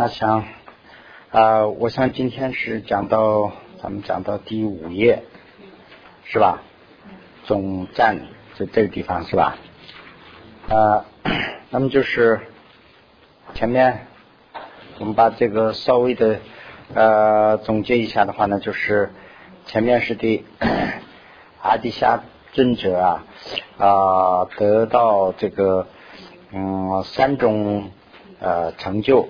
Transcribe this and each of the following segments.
那想啊，我想今天是讲到咱们讲到第五页，是吧？总站在这个地方是吧？啊，那么就是前面我们把这个稍微的呃总结一下的话呢，就是前面是的 阿底夏尊者啊啊得到这个嗯三种呃成就。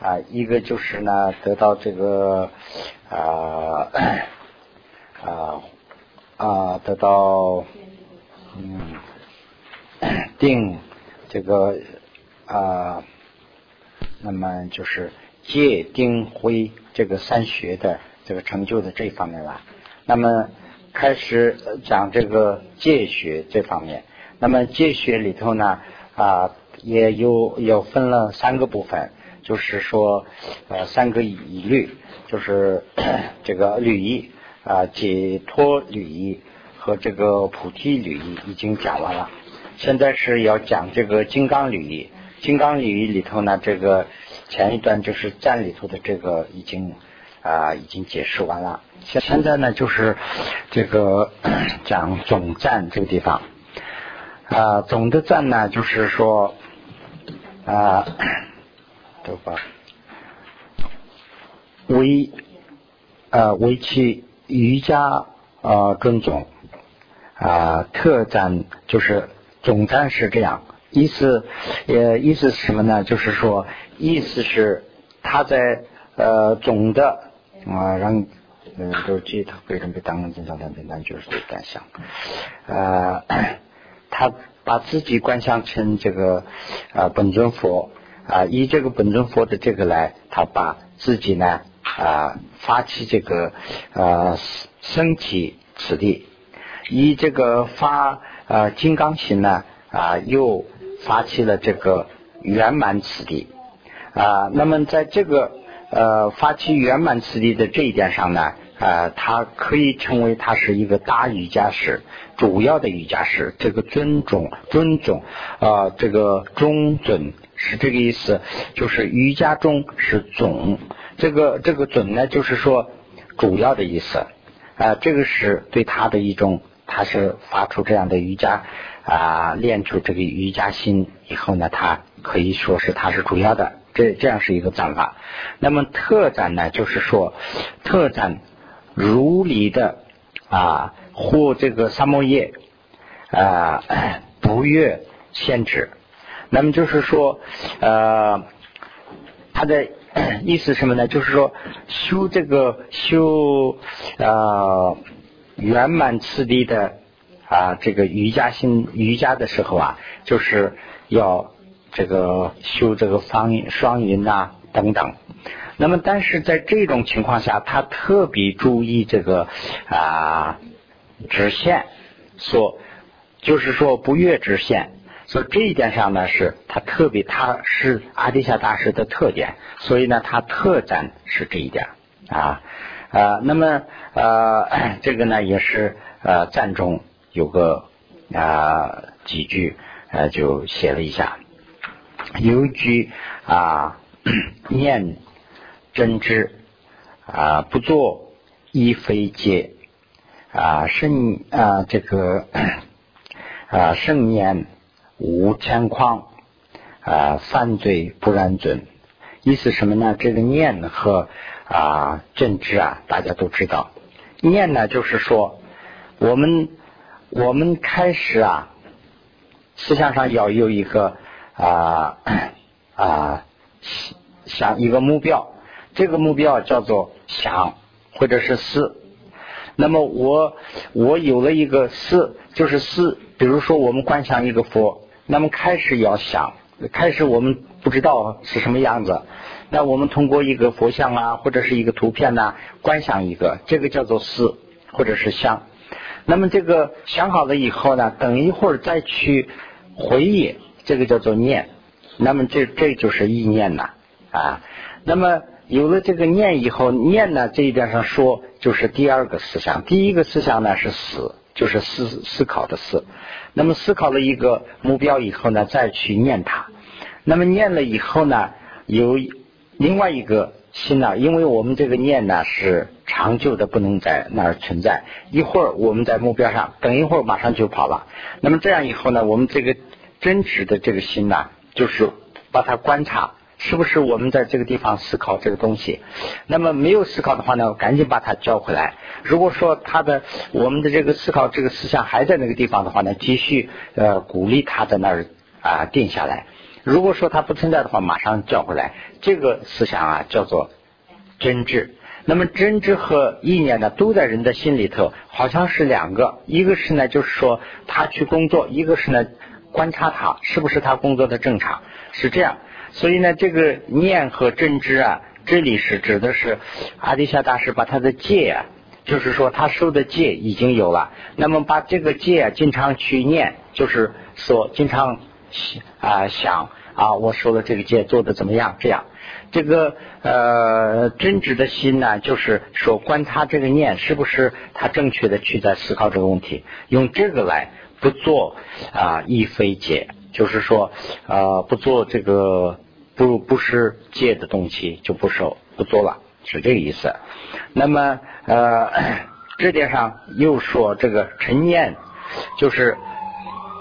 啊，一个就是呢，得到这个啊啊啊，得到嗯定这个啊，那么就是戒定慧这个三学的这个成就的这方面吧。那么开始讲这个戒学这方面，那么戒学里头呢啊，也有有分了三个部分。就是说，呃，三个疑律，就是这个律义啊，解脱律义和这个菩提律义已经讲完了。现在是要讲这个金刚律义。金刚律义里头呢，这个前一段就是赞里头的这个已经啊已经解释完了。现现在呢，就是这个 讲总赞这个地方啊，总的赞呢，就是说啊。都把为呃为其瑜伽啊尊重啊特赞就是总赞是这样意思呃意思是什么呢？就是说意思是他在呃总的啊让嗯都记他为什么当成正常单单就是这感想啊 他把自己观想成这个啊本尊佛。啊，以这个本尊佛的这个来，他把自己呢啊发起这个呃身体此地，以这个发呃金刚行呢啊又发起了这个圆满此地啊。那么在这个呃发起圆满此地的这一点上呢啊，它可以称为它是一个大瑜伽师，主要的瑜伽师，这个尊重尊重啊这个中尊。是这个意思，就是瑜伽中是总，这个这个总呢，就是说主要的意思啊，这个是对他的一种，他是发出这样的瑜伽啊，练出这个瑜伽心以后呢，他可以说是他是主要的，这这样是一个赞法。那么特展呢，就是说特展如离的啊，或这个三摩耶啊，不越限制。那么就是说，呃，他的意思什么呢？就是说修这个修呃圆满次第的啊这个瑜伽心瑜伽的时候啊，就是要这个修这个方双云啊等等。那么但是在这种情况下，他特别注意这个啊直线，说就是说不越直线。所以这一点上呢，是他特别，他是阿底夏大师的特点，所以呢，他特展是这一点啊啊。那么呃，这个呢也是呃赞中有个啊几句呃就写了一下，有一句啊 念真知啊不做一非戒啊圣啊这个 啊圣念。无牵框啊，犯罪不然准，意思什么呢？这个念和啊正知啊，大家都知道。念呢，就是说我们我们开始啊，思想上要有一个啊啊想一个目标，这个目标叫做想或者是思。那么我我有了一个思，就是思，比如说我们观想一个佛。那么开始要想，开始我们不知道是什么样子，那我们通过一个佛像啊，或者是一个图片呐，观想一个，这个叫做思，或者是想。那么这个想好了以后呢，等一会儿再去回忆，这个叫做念。那么这这就是意念呐啊。那么有了这个念以后，念呢这一点上说，就是第二个思想。第一个思想呢是思。就是思思考的思，那么思考了一个目标以后呢，再去念它。那么念了以后呢，有另外一个心呢，因为我们这个念呢是长久的，不能在那儿存在。一会儿我们在目标上，等一会儿马上就跑了。那么这样以后呢，我们这个真实的这个心呢，就是把它观察。是不是我们在这个地方思考这个东西？那么没有思考的话呢，赶紧把它叫回来。如果说他的我们的这个思考这个思想还在那个地方的话呢，继续呃鼓励他在那儿啊定下来。如果说它不存在的话，马上叫回来。这个思想啊叫做真知。那么真知和意念呢，都在人的心里头，好像是两个。一个是呢，就是说他去工作；一个是呢，观察他是不是他工作的正常，是这样。所以呢，这个念和真知啊，这里是指的是阿底夏大师把他的戒啊，就是说他受的戒已经有了，那么把这个戒啊，经常去念，就是说经常啊想啊，我受了这个戒做的怎么样？这样，这个呃真知的心呢，就是说观他这个念是不是他正确的去在思考这个问题，用这个来不做啊一非解。就是说，呃，不做这个不不是戒的东西就不收不做了，是这个意思。那么，呃，这点上又说这个陈念，就是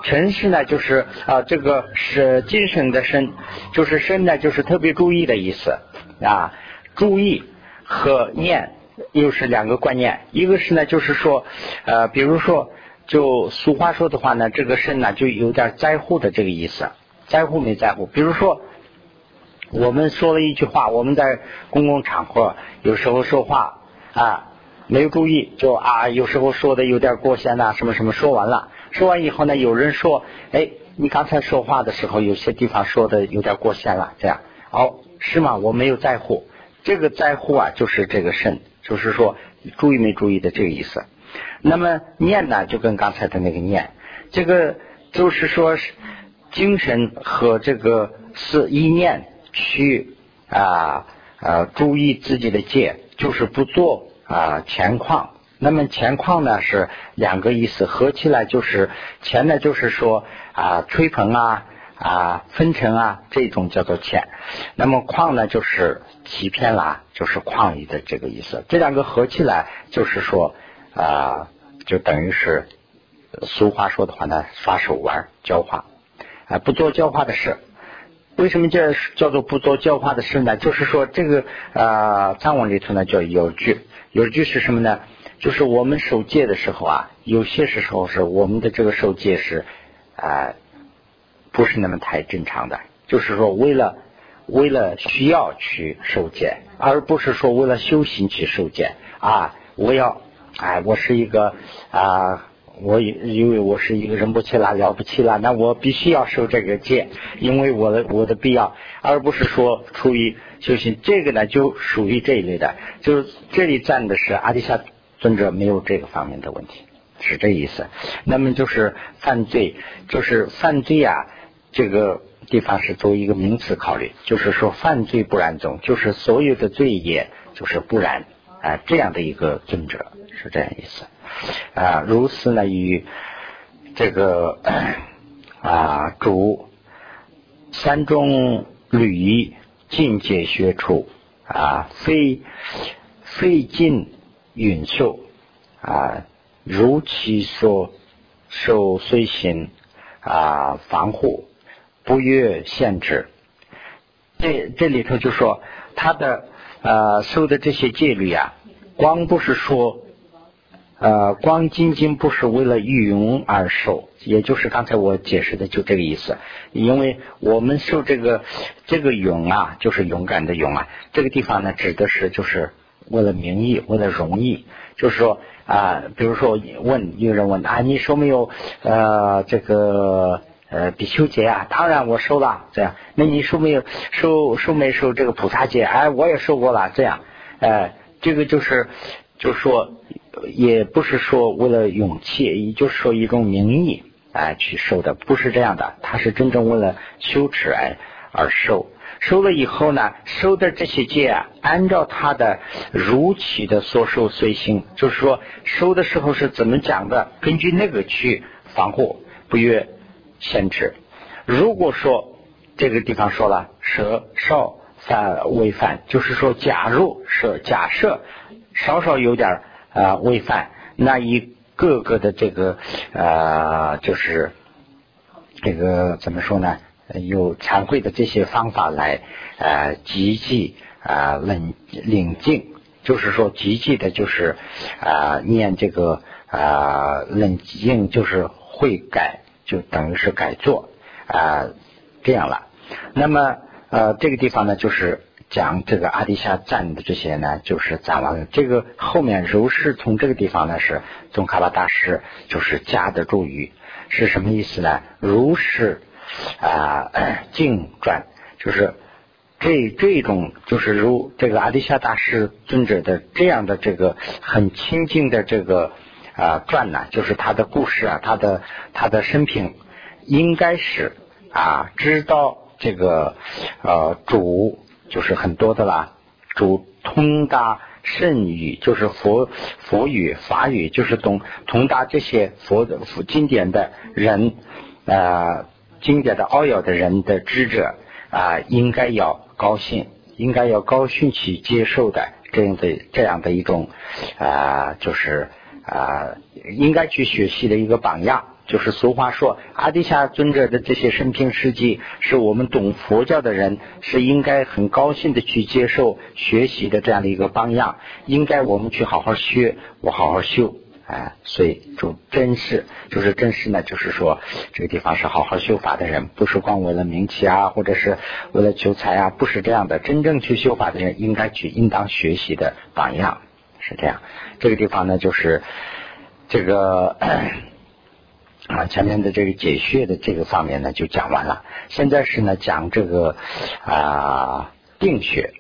陈是呢，就是啊，这个是精神的身，就是身呢，就是特别注意的意思啊。注意和念又是两个观念，一个是呢，就是说，呃，比如说。就俗话说的话呢，这个肾呢就有点在乎的这个意思，在乎没在乎？比如说，我们说了一句话，我们在公共场合有时候说话啊，没注意，就啊，有时候说的有点过线呐，什么什么，说完了，说完以后呢，有人说，哎，你刚才说话的时候有些地方说的有点过线了，这样，哦，是吗？我没有在乎，这个在乎啊，就是这个肾，就是说注意没注意的这个意思。那么念呢，就跟刚才的那个念，这个就是说是精神和这个是意念去啊啊注意自己的戒，就是不做啊前况。那么前况呢是两个意思，合起来就是前呢就是说啊吹捧啊啊分成啊这种叫做前，那么况呢就是欺骗啦，就是旷意的这个意思。这两个合起来就是说。啊，就等于是俗话说的话呢，耍手腕教化啊，不做教化的事。为什么叫叫做不做教化的事呢？就是说这个啊，藏文里头呢叫有句，有句是什么呢？就是我们受戒的时候啊，有些时候是我们的这个受戒是啊，不是那么太正常的。就是说为了为了需要去受戒，而不是说为了修行去受戒啊，我要。哎，我是一个啊，我因为我是一个人不起了了不起了，那我必须要受这个戒，因为我的我的必要，而不是说出于修行。这个呢，就属于这一类的，就是这里赞的是阿底夏尊者没有这个方面的问题，是这意思。那么就是犯罪，就是犯罪啊，这个地方是作为一个名词考虑，就是说犯罪不染宗，就是所有的罪业就是不染啊这样的一个尊者。是这样意思啊，如是呢，与这个 啊主三中履仪境界学处啊，非非尽允受啊，如其所受随行啊，防护不越限制。这这里头就说他的呃受的这些戒律啊，光不是说。呃，光仅仅不是为了御勇而受，也就是刚才我解释的就这个意思。因为我们受这个这个勇啊，就是勇敢的勇啊，这个地方呢指的是就是为了名义，为了荣誉。就是说啊，比如说问有人问啊，你说没有呃这个呃比丘戒啊？当然我收了，这样。那你收没有收收没收这个菩萨戒？哎，我也收过了，这样。哎，这个就是就说。也不是说为了勇气，也就是说一种名义哎去受的，不是这样的。他是真正为了羞耻哎而受，受了以后呢，受的这些戒啊，按照他的如期的所受随行，就是说收的时候是怎么讲的，根据那个去防护，不越限制。如果说这个地方说了舍少啊违犯，就是说，假如是假设稍稍有点啊违犯，那一个个的这个呃，就是这个怎么说呢？有惭愧的这些方法来呃，积极啊冷冷静，就是说积极的，就是啊念这个啊冷静，就是会改，就等于是改做啊这样了。那么呃这个地方呢，就是讲这个阿底夏赞的这些呢，就是讲完了。这个后面如是从这个地方呢，是宗喀巴大师就是加的注语，是什么意思呢？如是。啊，静转就是这这种，就是如这个阿底夏大师尊者的这样的这个很清净的这个啊传呢，就是他的故事啊，他的他的生平，应该是啊知道这个呃主就是很多的啦，主通达圣语，就是佛佛语法语，就是懂通达这些佛的佛经典的人啊。经典的奥要的人的知者啊，应该要高兴，应该要高兴去接受的这样的这样的一种啊，就是啊，应该去学习的一个榜样。就是俗话说，阿底夏尊者的这些生平事迹，是我们懂佛教的人是应该很高兴的去接受学习的这样的一个榜样。应该我们去好好学，我好好修。哎，所以就真实，就是真实呢，就是说这个地方是好好修法的人，不是光为了名气啊，或者是为了求财啊，不是这样的。真正去修法的人，应该去应当学习的榜样是这样。这个地方呢，就是这个啊，前面的这个解穴的这个方面呢，就讲完了。现在是呢，讲这个啊定穴。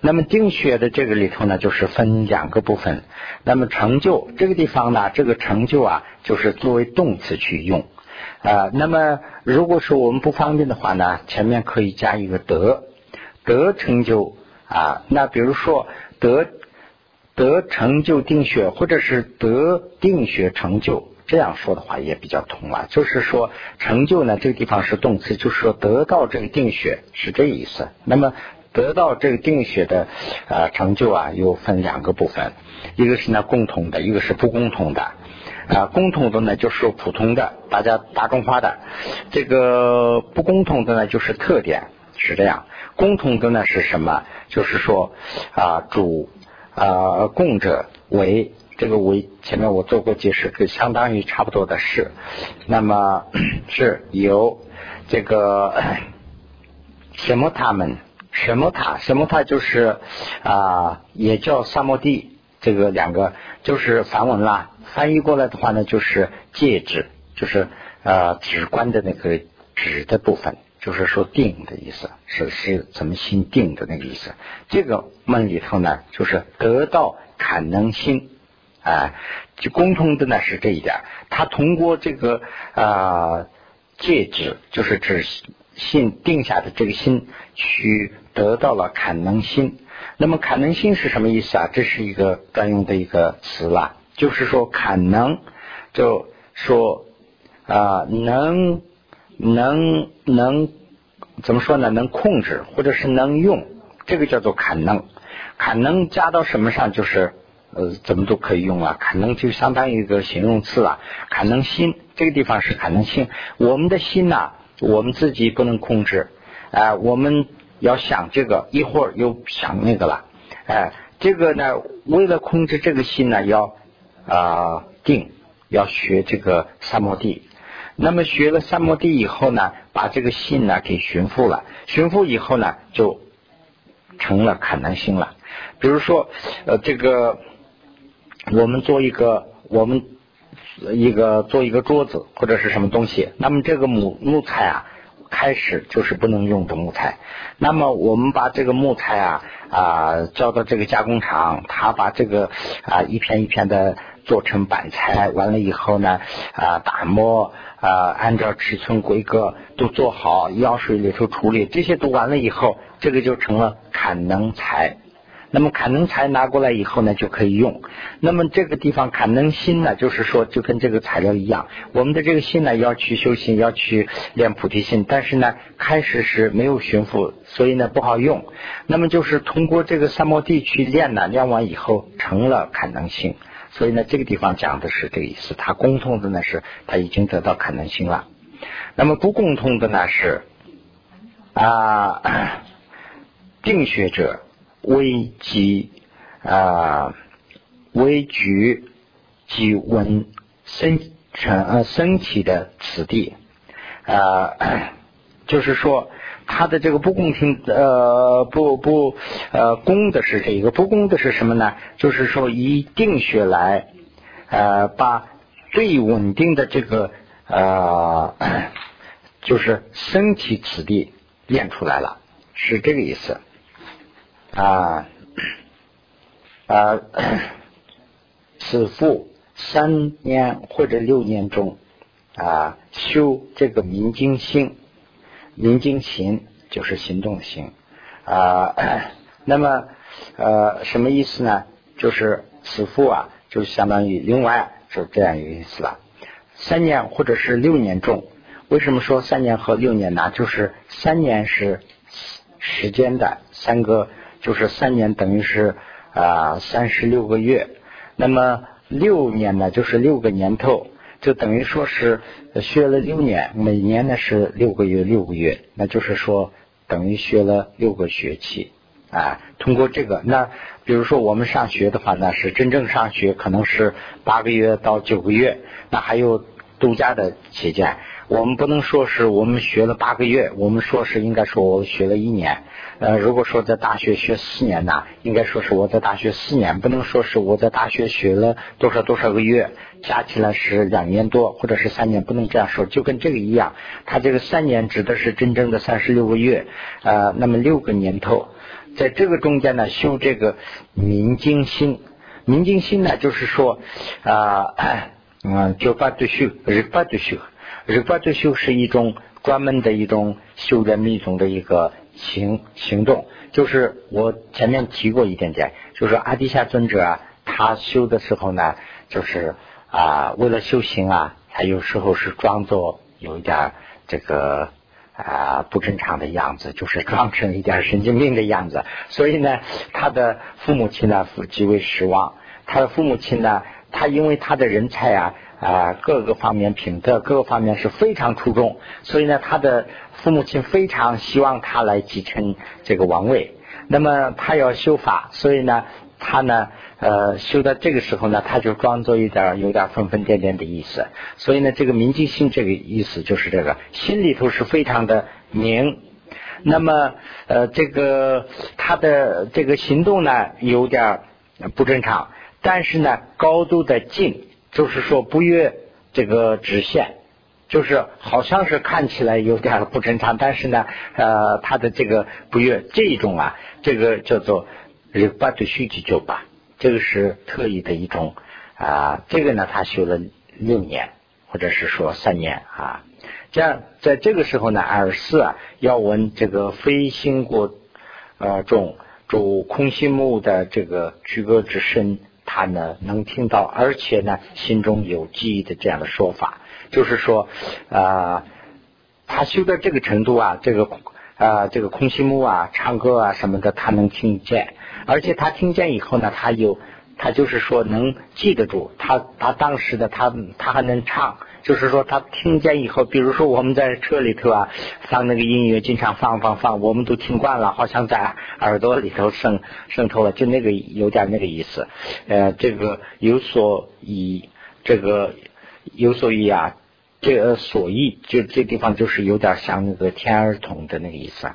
那么定穴的这个里头呢，就是分两个部分。那么成就这个地方呢，这个成就啊，就是作为动词去用啊。那么如果说我们不方便的话呢，前面可以加一个得，得成就啊。那比如说得得成就定学，或者是得定学成就，这样说的话也比较通了。就是说成就呢，这个地方是动词，就是说得到这个定学是这意思。那么得到这个定学的呃成就啊，又分两个部分，一个是呢共同的，一个是不共同的。啊，共同的呢就是普通的，大家大众化的；这个不共同的呢就是特点，是这样。共同的呢是什么？就是说啊主啊供者为这个为前面我做过解释，跟相当于差不多的事。那么 是由这个什么他们。什么塔？什么塔就是啊，也叫萨摩地。这个两个就是梵文啦，翻译过来的话呢，就是戒指，就是呃指关的那个指的部分，就是说定的意思，是是怎么心定的那个意思。这个梦里头呢，就是得到坎能心啊，就共通的呢是这一点。他通过这个啊戒指，就是指心定下的这个心去。得到了坎能心，那么坎能心是什么意思啊？这是一个专用的一个词了，就是说坎能，就说啊能能能怎么说呢？能控制或者是能用，这个叫做坎能。坎能加到什么上，就是呃怎么都可以用啊。坎能就相当于一个形容词了。坎能心这个地方是坎能心，我们的心呐，我们自己不能控制啊，我们。要想这个，一会儿又想那个了，哎，这个呢，为了控制这个心呢，要啊定，要学这个三摩地。那么学了三摩地以后呢，把这个信呢给驯服了，驯服以后呢，就成了可能性了。比如说，呃，这个我们做一个，我们一个做一个桌子或者是什么东西，那么这个木木材啊。开始就是不能用的木材，那么我们把这个木材啊啊交到这个加工厂，他把这个啊一片一片的做成板材，完了以后呢啊打磨啊按照尺寸规格都做好，药水里头处理，这些都完了以后，这个就成了砍能材那么坎能材拿过来以后呢，就可以用。那么这个地方坎能心呢，就是说就跟这个材料一样，我们的这个心呢要去修心，要去练菩提心，但是呢开始是没有寻复，所以呢不好用。那么就是通过这个三摩地去练呢，练完以后成了坎能性。所以呢这个地方讲的是这个意思，它共通的呢是它已经得到可能性了。那么不共通的呢是啊，定学者。危机啊，危局及闻生成呃身体的此地啊，就是说他的这个不公平呃不不呃公的是这个不公的是什么呢？就是说以定学来呃把最稳定的这个呃 就是身体此地练出来了，是这个意思。啊啊，此复三年或者六年中啊，修这个明经心，明经行就是行动的行啊。那么呃，什么意思呢？就是此复啊，就相当于另外就这样一个意思了。三年或者是六年中，为什么说三年和六年呢？就是三年是时间的三个。就是三年等于是啊三十六个月，那么六年呢就是六个年头，就等于说是学了六年，每年呢是六个月六个月，那就是说等于学了六个学期啊。通过这个，那比如说我们上学的话呢，是真正上学可能是八个月到九个月，那还有度假的期间。我们不能说是我们学了八个月，我们说是应该说我学了一年。呃，如果说在大学学四年呢，应该说是我在大学四年，不能说是我在大学学了多少多少个月，加起来是两年多或者是三年，不能这样说，就跟这个一样。他这个三年指的是真正的三十六个月，呃，那么六个年头，在这个中间呢，修这个明经心，明经心呢，就是说啊，嗯，就八对修，日八对修。日巴对修是一种专门的一种修的密宗的一个行行动，就是我前面提过一点点，就是阿底夏尊者啊，他修的时候呢，就是啊，为了修行啊，他有时候是装作有一点这个啊不正常的样子，就是装成一点神经病的样子，所以呢，他的父母亲呢极为失望，他的父母亲呢，他因为他的人才啊。啊，各个方面品德，各个方面是非常出众，所以呢，他的父母亲非常希望他来继承这个王位。那么他要修法，所以呢，他呢，呃，修到这个时候呢，他就装作一点有点疯疯癫癫的意思。所以呢，这个明镜心这个意思就是这个，心里头是非常的明。那么，呃，这个他的这个行动呢，有点不正常，但是呢，高度的近。就是说不越这个直线，就是好像是看起来有点不正常，但是呢，呃，他的这个不越这一种啊，这个叫做日巴对虚极就吧，这个是特异的一种啊，这个呢他修了六年或者是说三年啊，这样在这个时候呢，二四啊要闻这个非心过呃中主空心木的这个居歌之声。他呢能听到，而且呢心中有记忆的这样的说法，就是说啊，他修到这个程度啊，这个啊这个空心木啊唱歌啊什么的，他能听见，而且他听见以后呢，他有他就是说能记得住，他他当时的他他还能唱。就是说，他听见以后，比如说我们在车里头啊，放那个音乐，经常放放放，我们都听惯了，好像在耳朵里头渗渗透了，就那个有点那个意思。呃，这个有所以，这个有所以啊，这个所意，就这地方就是有点像那个天儿童的那个意思。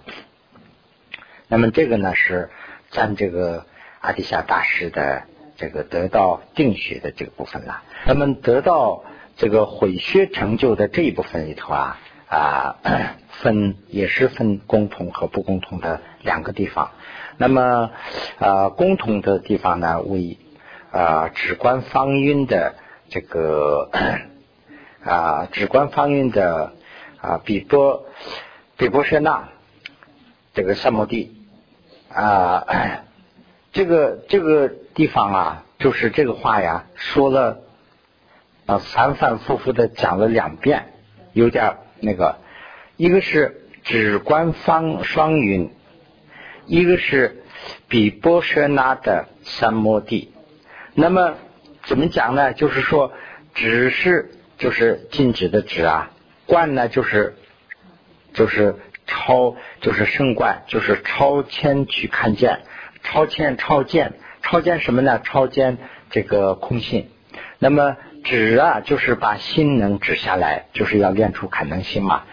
那么这个呢，是占这个阿底夏大师的这个得到定学的这个部分了。那么得到。这个毁学成就的这一部分里头啊啊 分也是分共同和不共同的两个地方。那么啊共同的地方呢为啊直观方韵的这个 啊直观方韵的啊比波比波舍那这个三摩地啊 这个这个地方啊，就是这个话呀，说了啊，反反复复的讲了两遍，有点那个，一个是指观方双云，一个是比波舍那的三摩地。那么怎么讲呢？就是说，只是就是禁止的止啊，观呢就是就是超就是圣观，就是超前去看见。超见超见超见什么呢？超见这个空性。那么指啊，就是把心能指下来，就是要练出可能性嘛。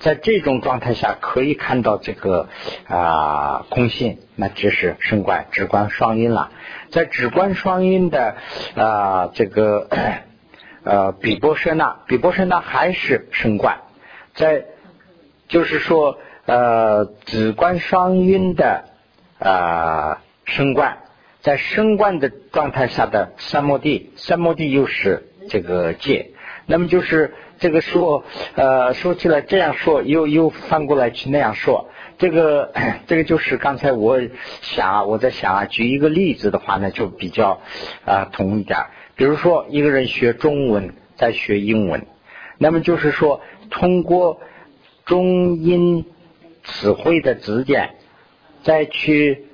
在这种状态下，可以看到这个啊空性，那只是升观，直观双音了。在直观双音的啊这个 呃比波舍那，比波舍那还是升观。在就是说呃直观双音的。啊，升观，在升观的状态下的三摩地，三摩地又是这个界，那么就是这个说，呃，说起来这样说，又又翻过来去那样说，这个 这个就是刚才我想啊，我在想啊，举一个例子的话呢，就比较啊同一点。比如说一个人学中文，在学英文，那么就是说通过中英词汇的指点。再去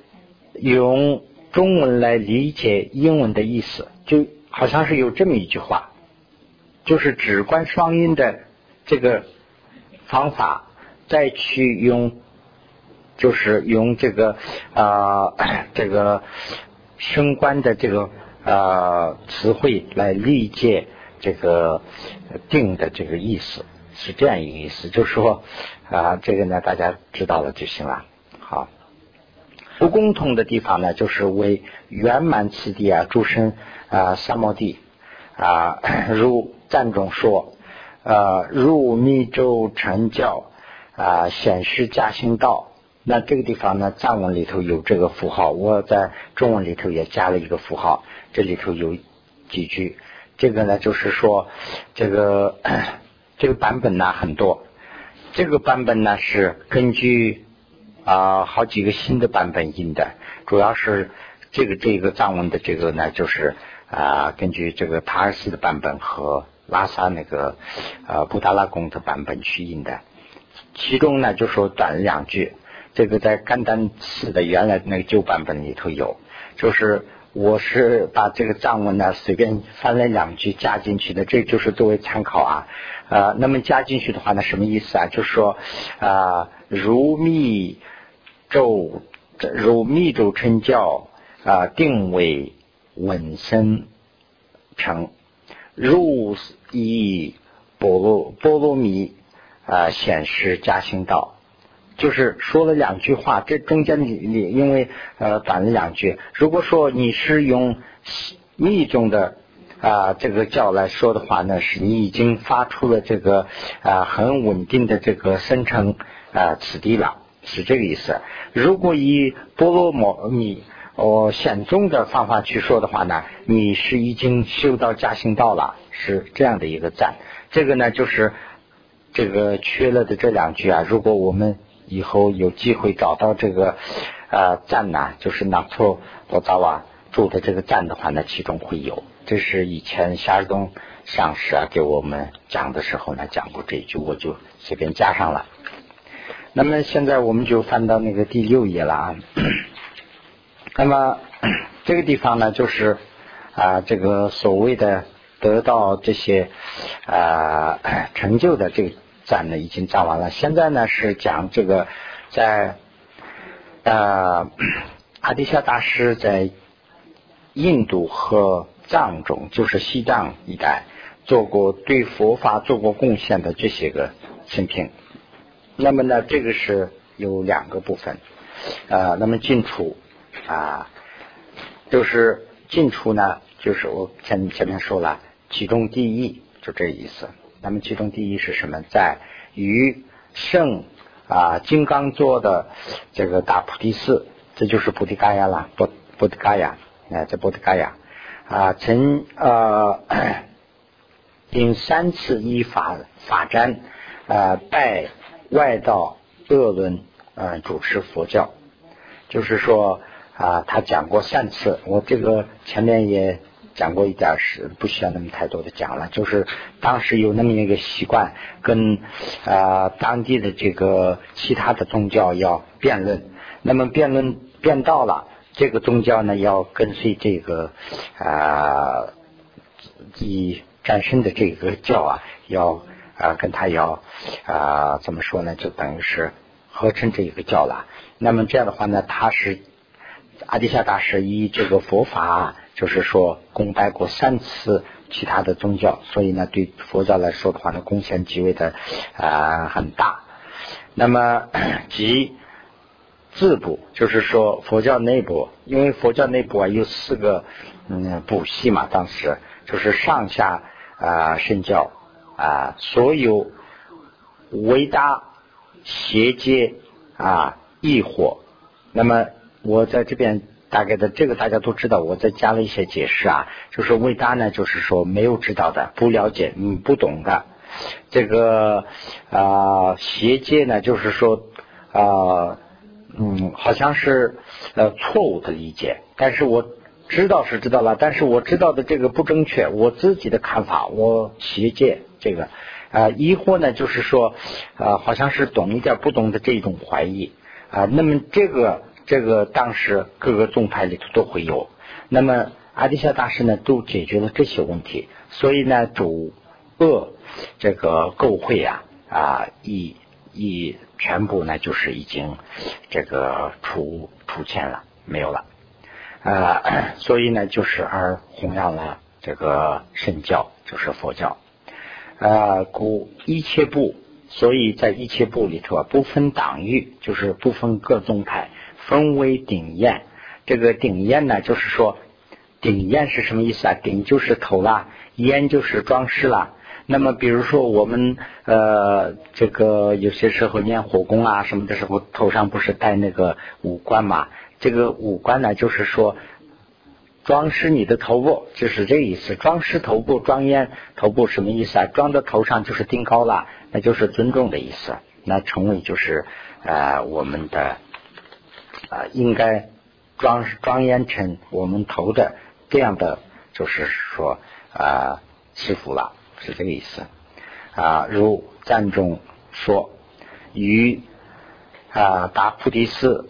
用中文来理解英文的意思，就好像是有这么一句话，就是直观双音的这个方法，再去用，就是用这个啊 这个升观的这个啊词汇来理解这个定的这个意思，是这样一个意思，就是说啊这个呢大家知道了就行了，好。不共同的地方呢，就是为圆满此地啊，诸生啊三摩地啊，如赞中说，呃，入密咒成教啊，显示加行道。那这个地方呢，藏文里头有这个符号，我在中文里头也加了一个符号。这里头有几句，这个呢，就是说这个 这个版本呢很多，这个版本呢是根据。啊，好几个新的版本印的，主要是这个这个藏文的这个呢，就是啊，根据这个塔尔寺的版本和拉萨那个呃布达拉宫的版本去印的。其中呢，就说短了两句，这个在甘丹寺的原来那个旧版本里头有，就是我是把这个藏文呢随便翻了两句加进去的，这就是作为参考啊。呃，那么加进去的话呢，什么意思啊？就是说啊，如密。咒如密咒称教啊，定为稳身成，入以波罗波罗蜜啊，显示加行道，就是说了两句话。这中间你你因为呃短了两句。如果说你是用密宗的啊这个教来说的话呢，是你已经发出了这个啊很稳定的这个生成啊此地了。是这个意思。如果以波罗摩尼哦显宗的方法去说的话呢，你是已经修到加行道了，是这样的一个赞。这个呢，就是这个缺了的这两句啊。如果我们以后有机会找到这个呃赞呢，就是拿错罗扎瓦住的这个赞的话呢，其中会有。这是以前夏尔东上师啊给我们讲的时候呢讲过这一句，我就随便加上了。那么现在我们就翻到那个第六页了啊。那么 这个地方呢，就是啊，这个所谓的得到这些啊成就的这个站呢，已经站完了。现在呢是讲这个在呃阿底夏大师在印度和藏中，就是西藏一带做过对佛法做过贡献的这些个生平。那么呢，这个是有两个部分，呃，那么进出啊，就是进出呢，就是我前前面说了，其中第一就这意思。那么其中第一是什么？在于圣啊金刚座的这个大菩提寺，这就是菩提伽亚了，波波提伽亚，哎，这波提伽亚啊，曾呃，因三次依法法瞻啊拜。外道恶伦，呃，主持佛教，就是说啊，他讲过三次，我这个前面也讲过一点，是不需要那么太多的讲了。就是当时有那么一个习惯，跟啊当地的这个其他的宗教要辩论，那么辩论辩到了，这个宗教呢要跟随这个啊以战胜的这个教啊，要啊跟他要啊怎么说呢？就等于是合成这一个教了。那么这样的话呢，他是阿底夏大师以这个佛法，就是说公拜过三次其他的宗教，所以呢，对佛教来说的话呢，贡献极为的啊很大。那么 即自部，就是说佛教内部，因为佛教内部啊有四个嗯部系嘛，当时就是上下啊圣教啊，所有伟大邪界啊。异火，那么我在这边大概的这个大家都知道，我再加了一些解释啊，就是伟大呢，就是说没有知道的、不了解、嗯不懂的，这个啊邪界呢，就是说啊嗯好像是呃错误的理解，但是我知道是知道了，但是我知道的这个不正确，我自己的看法，我邪界这个。啊疑惑呢，就是说啊好像是懂一点不懂的这种怀疑。啊，那么这个这个当时各个宗派里头都会有，那么阿底夏大师呢都解决了这些问题，所以呢主恶这个构会啊啊一一全部呢就是已经这个出出现了没有了。啊，所以呢就是而弘扬了这个圣教就是佛教。啊故一切部。所以在一切部里头啊，不分党域，就是不分各宗派，分为顶宴。这个顶宴呢，就是说顶宴是什么意思啊？顶就是头啦，宴就是装饰啦。那么比如说我们呃，这个有些时候念火功啊什么的时候，头上不是戴那个五冠嘛？这个五冠呢，就是说。装饰你的头部，就是这意思。装饰头部，装烟头部什么意思啊？装到头上就是顶高了，那就是尊重的意思。那成为就是呃我们的啊应该庄庄严成我们头的这样的，就是说啊师傅了，是这个意思啊。如赞中说，于啊达菩提寺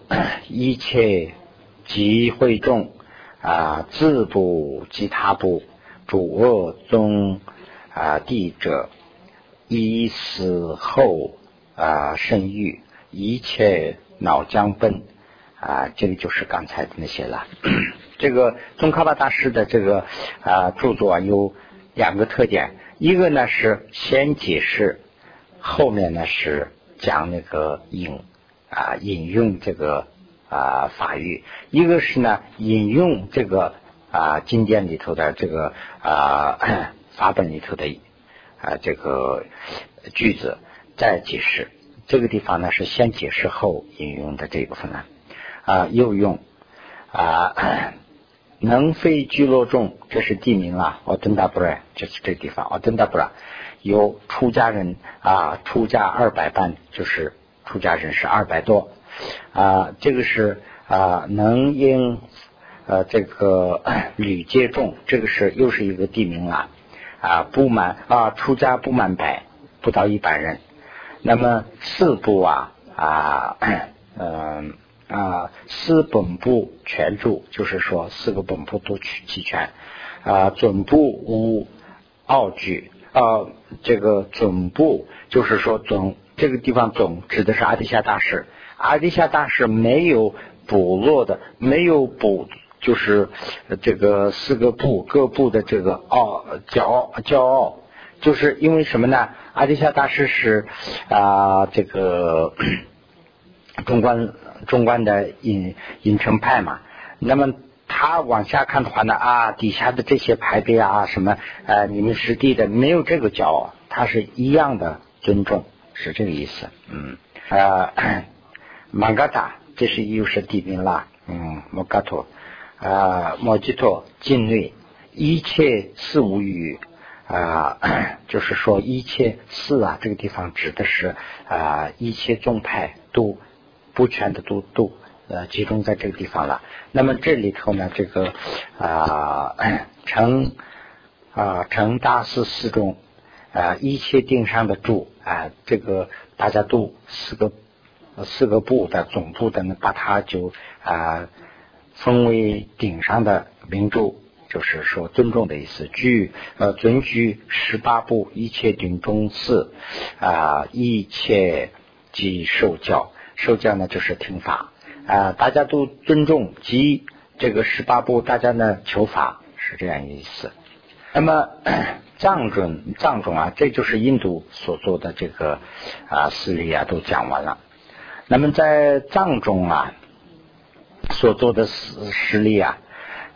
一切集会众。啊，自不及他不，主恶宗啊，地者一死后啊，生育一切脑浆奔啊，这个就是刚才的那些了。这个宗喀巴大师的这个啊著作有两个特点，一个呢是先解释，后面呢是讲那个引啊引用这个。啊，法语，一个是呢，引用这个啊经典里头的这个啊法本里头的啊这个句子，再解释。这个地方呢是先解释后引用的这一部分呢啊，又用啊能飞居落众，这是地名啊，奥登达布尔，就是这地方，奥登达布尔有出家人啊，出家二百半，就是出家人是二百多。啊，这个是啊，能因呃这个 吕接众，这个是又是一个地名了啊，不满啊，出家不满百，不到一百人。那么四部啊啊嗯啊四本部全住，就是说四个本部都取齐全啊，总部无奥举啊，这个总部就是说总这个地方总指的是阿底夏大师。阿底夏大师没有部落的，没有部，就是这个四个部各部的这个傲骄傲骄傲，就是因为什么呢？阿底夏大师是啊这个 中观中观的隐隐城派嘛，那么他往下看的话呢啊底下的这些派别啊什么呃你们师弟的没有这个骄傲，他是一样的尊重，是这个意思，嗯啊。玛嘎达，这是又是地名啦。嗯，摩嘎托啊，摩吉托境内一切事无语啊，就是说一切事啊，这个地方指的是啊，一切宗派都不全的都都呃集中在这个地方了。那么这里头呢，这个啊 成啊成大寺寺中啊一切顶上的柱啊，这个大家都四个四个部的总部的呢，把它就啊分为顶上的名著。就是说尊重的意思，居呃尊居十八部一切顶中寺啊一切即受教，受教呢就是听法啊，大家都尊重即这个十八部，大家呢求法是这样一个意思。那么 藏中藏中啊，这就是印度所做的这个啊事例啊都讲完了。那么在藏中啊所做的实实例啊，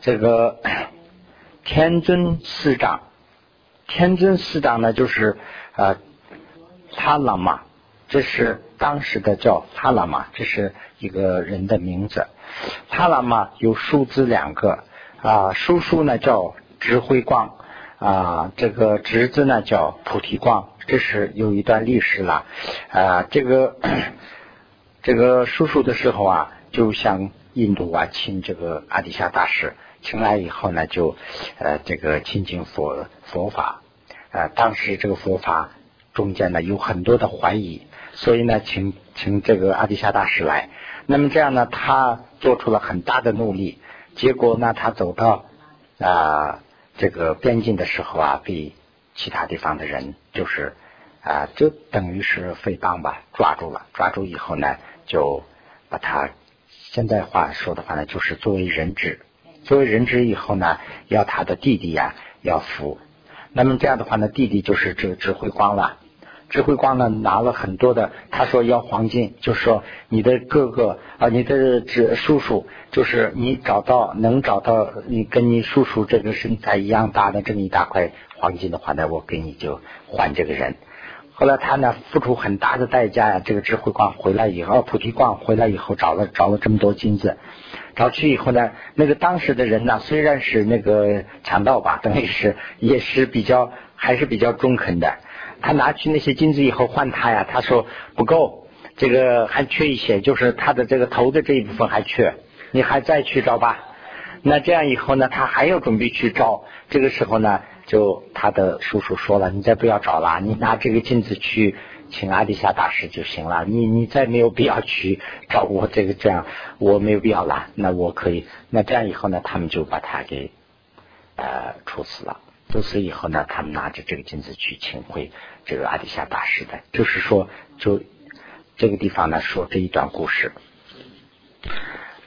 这个。天尊师长，天尊师长呢，就是啊，他喇嘛，这是当时的叫他喇嘛，这是一个人的名字。他喇嘛有叔子两个啊，叔叔呢叫智慧光啊，这个侄子呢叫菩提光，这是有一段历史了啊。这个 这个叔叔的时候啊，就向印度啊请这个阿底夏大师。请来以后呢，就呃这个亲近佛佛法，呃当时这个佛法中间呢有很多的怀疑，所以呢请请这个阿底夏大师来。那么这样呢，他做出了很大的努力，结果呢他走到啊这个边境的时候啊，被其他地方的人就是啊就等于是诽谤吧，抓住了，抓住以后呢，就把他现在话说的话呢，就是作为人质。作为人质以后呢，要他的弟弟呀要服。那么这样的话呢，弟弟就是这个智慧光了。智慧光呢拿了很多的，他说要黄金，就说你的哥哥啊，你的这叔叔，就是你找到能找到你跟你叔叔这个身材一样大的这么一大块黄金的话呢，我给你就还这个人。后来他呢付出很大的代价呀，这个智慧光回来以后，菩提光回来以后找了找了这么多金子。找去以后呢，那个当时的人呢，虽然是那个强盗吧，等于是也是比较还是比较中肯的。他拿去那些金子以后换他呀，他说不够，这个还缺一些，就是他的这个头的这一部分还缺，你还再去找吧。那这样以后呢，他还要准备去找，这个时候呢，就他的叔叔说了，你再不要找了，你拿这个金子去。请阿底夏大师就行了，你你再没有必要去找我这个这样，我没有必要了。那我可以，那这样以后呢，他们就把他给呃处死了。处死以后呢，他们拿着这个金子去请回这个阿底夏大师的，就是说，就这个地方呢说这一段故事。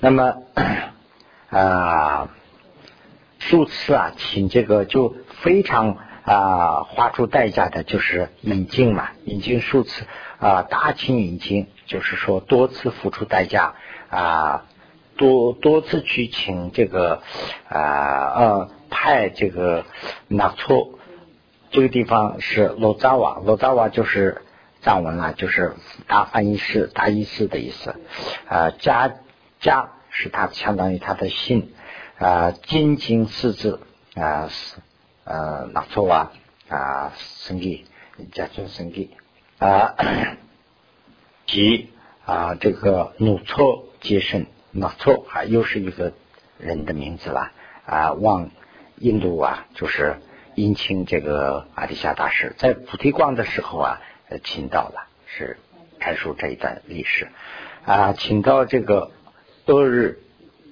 那么啊，数次啊，请这个就非常。啊，花出代价的就是引进嘛，引进数次啊，大请引进，就是说多次付出代价啊，多多次去请这个啊呃派这个纳措，这个地方是罗扎瓦，罗扎瓦就是藏文啊，就是大翻译师、大医师的意思啊，加加是他相当于他的姓啊，金金四字啊是。呃，纳措啊啊，生意家做生意啊，及啊这个努措接生，纳措啊又是一个人的名字了啊。往印度啊，就是殷勤这个阿底夏大师在菩提光的时候啊，呃请到了，是阐述这一段历史啊，请到这个阿日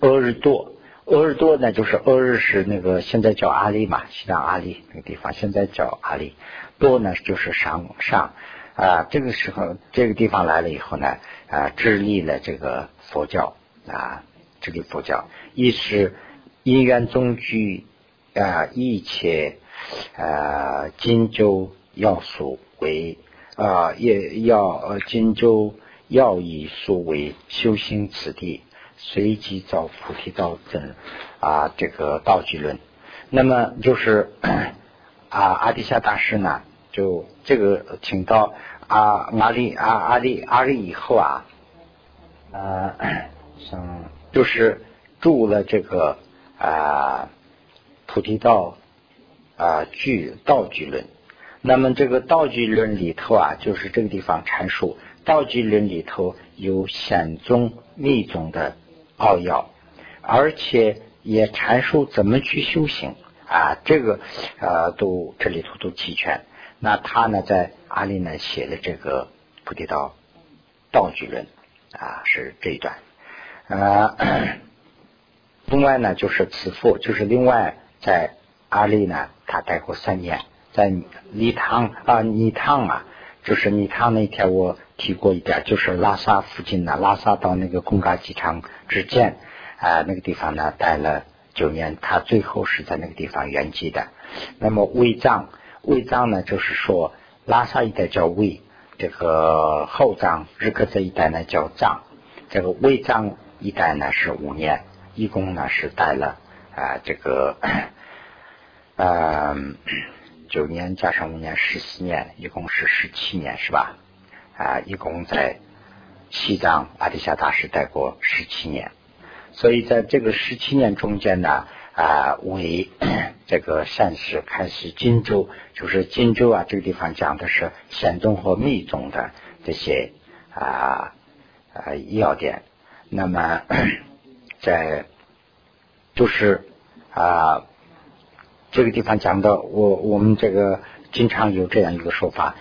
阿日多。鄂日多呢，就是鄂日是那个现在叫阿里嘛，西藏阿里那个地方，现在叫阿里。多呢就是上上啊，这个时候这个地方来了以后呢，啊，致力了这个佛教啊，这个佛教一是因缘宗居啊，一切啊金州要素为啊，也要金州要以素为修行此地。随即造菩提道真啊，这个道具论。那么就是啊，阿底夏大师呢，就这个请到阿阿里阿阿里阿里以后啊，呃，像就是住了这个啊菩提道啊具道具论。那么这个道具论里头啊，就是这个地方阐述道具论里头有显宗密宗的。奥要，而且也阐述怎么去修行啊，这个呃都这里头都齐全。那他呢，在阿里呢写的这个菩提道道具论啊，是这一段。呃，另外呢，就是此父，就是另外在阿里呢，他待过三年，在尼塘啊，尼塘啊，就是尼塘那天我提过一点，就是拉萨附近呢，拉萨到那个贡嘎机场之间啊，那个地方呢待了九年，他最后是在那个地方圆寂的。那么卫藏，卫藏呢，就是说拉萨一带叫卫，这个后藏日喀则一带呢叫藏，这个卫藏一带呢是五年，一共呢是待了啊这个，呃九年加上五年十四年，一共是十七年是吧？啊，一共在西藏阿底峡大师待过十七年，所以在这个十七年中间呢，啊为 这个善士开始荆州，就是荆州啊这个地方讲的是显宗和密宗的这些啊啊要点。那么，在就是啊，这个地方讲的，我我们这个经常有这样一个说法：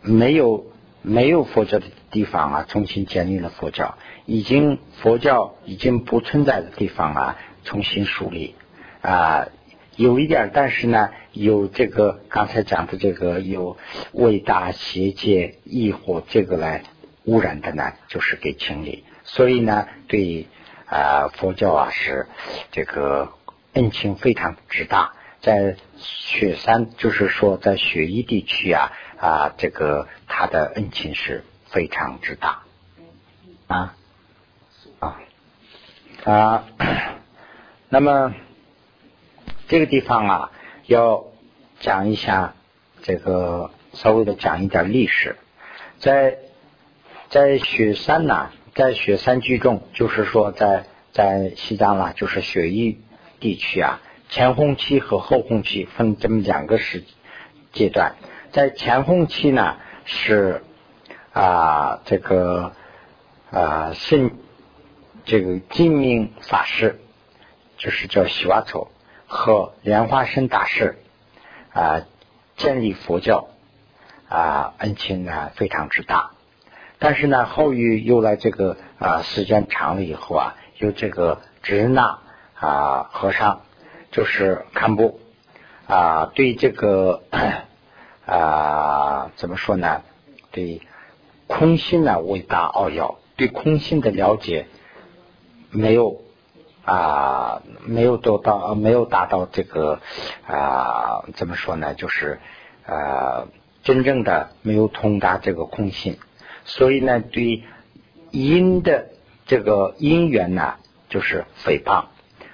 没有没有佛教的地方啊，重新建立了佛教；已经佛教已经不存在的地方啊，重新树立啊，有一点，但是呢，有这个刚才讲的这个有伟大邪界异火这个来污染的呢，就是给清理。所以呢，对啊，佛教啊是这个恩情非常之大，在雪山，就是说在雪域地区啊啊，这个他的恩情是非常之大啊啊啊。那么这个地方啊，要讲一下这个稍微的讲一点历史，在在雪山呢。在雪山居中，就是说，在在西藏啦，就是雪域地区啊，前红期和后红期分这么两个时阶段。在前红期呢，是啊这个啊圣这个金明法师，就是叫西瓦措和莲花生大师啊建立佛教啊恩情呢非常之大。但是呢，后于又来这个啊，时间长了以后啊，有这个支那啊和尚，就是堪布啊，对这个 啊怎么说呢？对空心呢伟大奥要，对空心的了解没有啊，没有得到，没有达到这个啊，怎么说呢？就是啊，真正的没有通达这个空性。所以呢，对因的这个因缘呢，就是诽谤；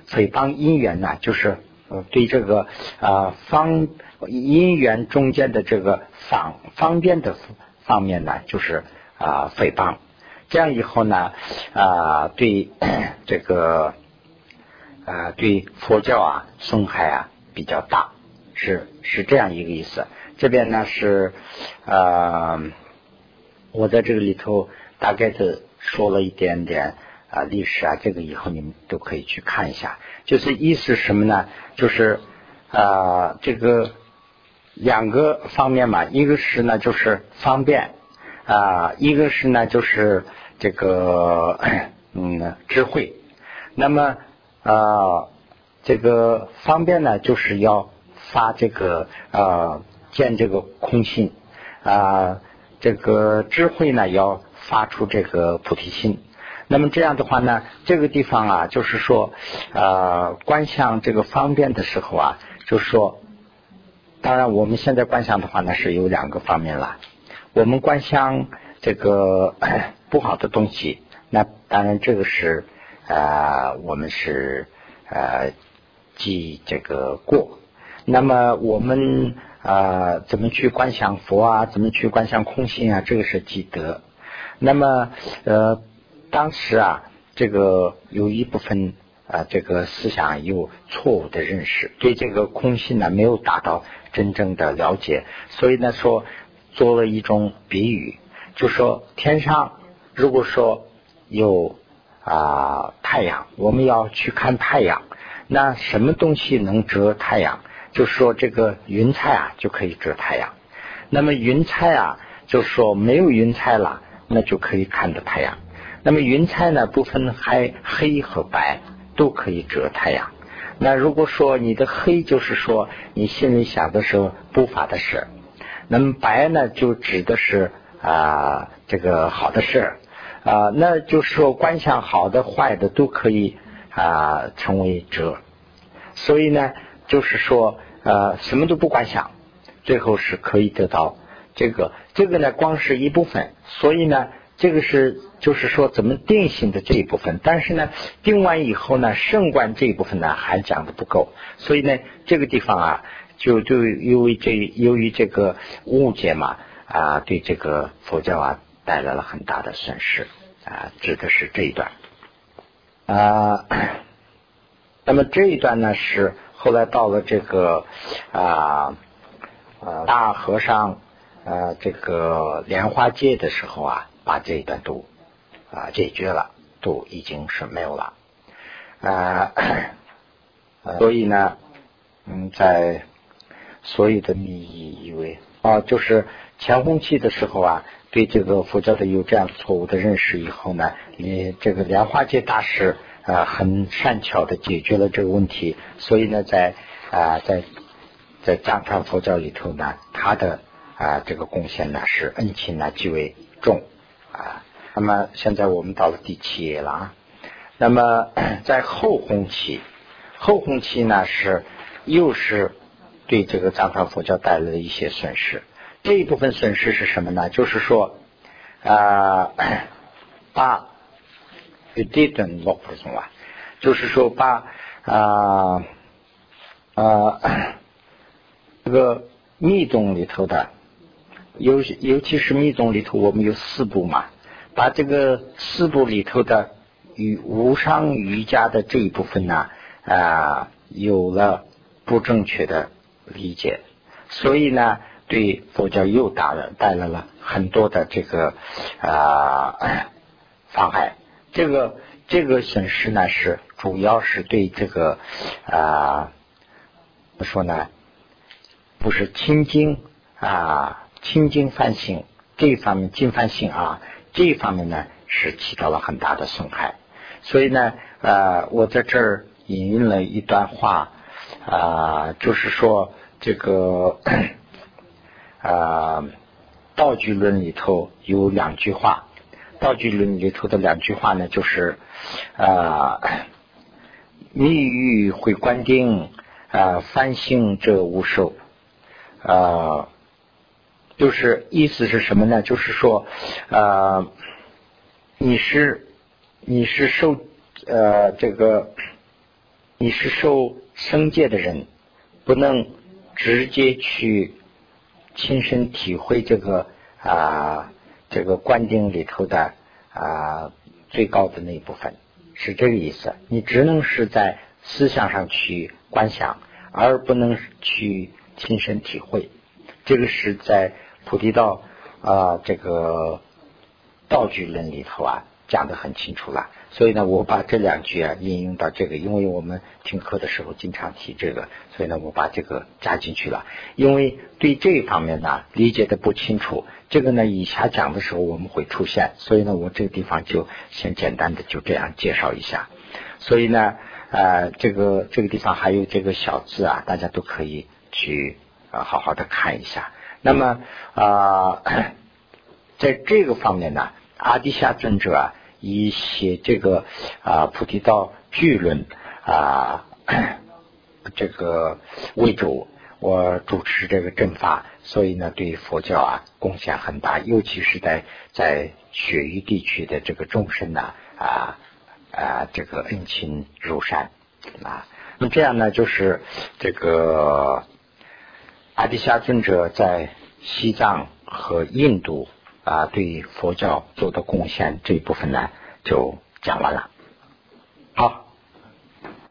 诽谤因缘呢，就是呃对这个啊方因缘中间的这个方方便的方面呢，就是啊诽谤。这样以后呢啊对这个啊对佛教啊损害啊比较大，是是这样一个意思。这边呢是啊。我在这个里头大概的说了一点点啊历史啊，这个以后你们都可以去看一下。就是意思什么呢？就是啊这个两个方面嘛，一个是呢就是方便啊，一个是呢就是这个 嗯智慧。那么啊这个方便呢，就是要发这个啊建这个空性啊。这个智慧呢，要发出这个菩提心。那么这样的话呢，这个地方啊，就是说，呃，观想这个方便的时候啊，就是说，当然我们现在观想的话呢，是有两个方面了。我们观想这个不好的东西，那当然这个是呃，我们是呃记这个过。那么我们。啊，怎么去观想佛啊？怎么去观想空性啊？这个是积德。那么，呃，当时啊，这个有一部分啊，这个思想有错误的认识，对这个空性呢没有达到真正的了解，所以呢说做了一种比喻，就说天上如果说有啊太阳，我们要去看太阳。那什么东西能遮太阳？就说这个云彩啊就可以遮太阳。那么云彩啊，就说没有云彩了，那就可以看到太阳。那么云彩呢，不分黑黑和白，都可以遮太阳。那如果说你的黑，就是说你心里想的是不法的事；那么白呢，就指的是啊这个好的事啊。那就是说观想好的、坏的都可以啊成为遮。所以呢，就是说呃什么都不管想。最后是可以得到这个，这个呢，光是一部分，所以呢，这个是就是说怎么定性的这一部分，但是呢，定完以后呢，圣观这一部分呢还讲的不够，所以呢，这个地方啊，就就因为这由于这个误解嘛啊，对这个佛教啊带来了很大的损失啊，指的是这一段啊，那么这一段呢是后来到了这个啊。呃，大和尚，呃，这个莲花界的时候啊，把这一段都啊解决了，都已经是没有了。啊，所以呢，嗯，在所有的密意以为啊，就是前弘期的时候啊，对这个佛教的有这样错误的认识以后呢，你这个莲花界大师啊，很善巧的解决了这个问题，所以呢，在啊在。在藏传佛教里头呢，他的啊这个贡献呢是恩情呢极为重啊。那么现在我们到了第七页了啊。那么在后弘期，后弘期呢是又是对这个藏传佛教带来了一些损失。这一部分损失是什么呢？就是说啊，把有这种落不中啊，就是说把啊啊。这个密宗里头的，尤其尤其是密宗里头，我们有四部嘛，把这个四部里头的与无上瑜伽的这一部分呢啊，有了不正确的理解，所以呢，对佛教又带了带来了很多的这个啊妨害。这个这个损失呢，是主要是对这个啊，怎么说呢？不是清净啊，清净反省这一方面，净反省啊，这一方面呢是起到了很大的损害。所以呢，呃，我在这儿引用了一段话啊，就是说这个啊，道具论里头有两句话，道具论里头的两句话呢，就是啊，密欲会观定啊，反省者无受。啊，就是意思是什么呢？就是说，啊，你是你是受呃这个你是受生界的人，不能直接去亲身体会这个啊这个观定里头的啊最高的那一部分，是这个意思。你只能是在思想上去观想，而不能去。亲身体会，这个是在菩提道啊这个道具论里头啊讲的很清楚了。所以呢，我把这两句啊应用到这个，因为我们听课的时候经常提这个，所以呢，我把这个加进去了。因为对这一方面呢理解的不清楚，这个呢以下讲的时候我们会出现，所以呢，我这个地方就先简单的就这样介绍一下。所以呢，呃，这个这个地方还有这个小字啊，大家都可以。去啊，好好的看一下。那么啊，在这个方面呢，阿底夏尊者啊，以写这个啊《菩提道巨论》啊 这个为主，我主持这个正法，所以呢，对佛教啊贡献很大，尤其是在在雪域地区的这个众生呢啊啊，这个恩情如山啊。那么这样呢，就是这个。阿底夏尊者在西藏和印度啊，对佛教做的贡献这一部分呢，就讲完了。好。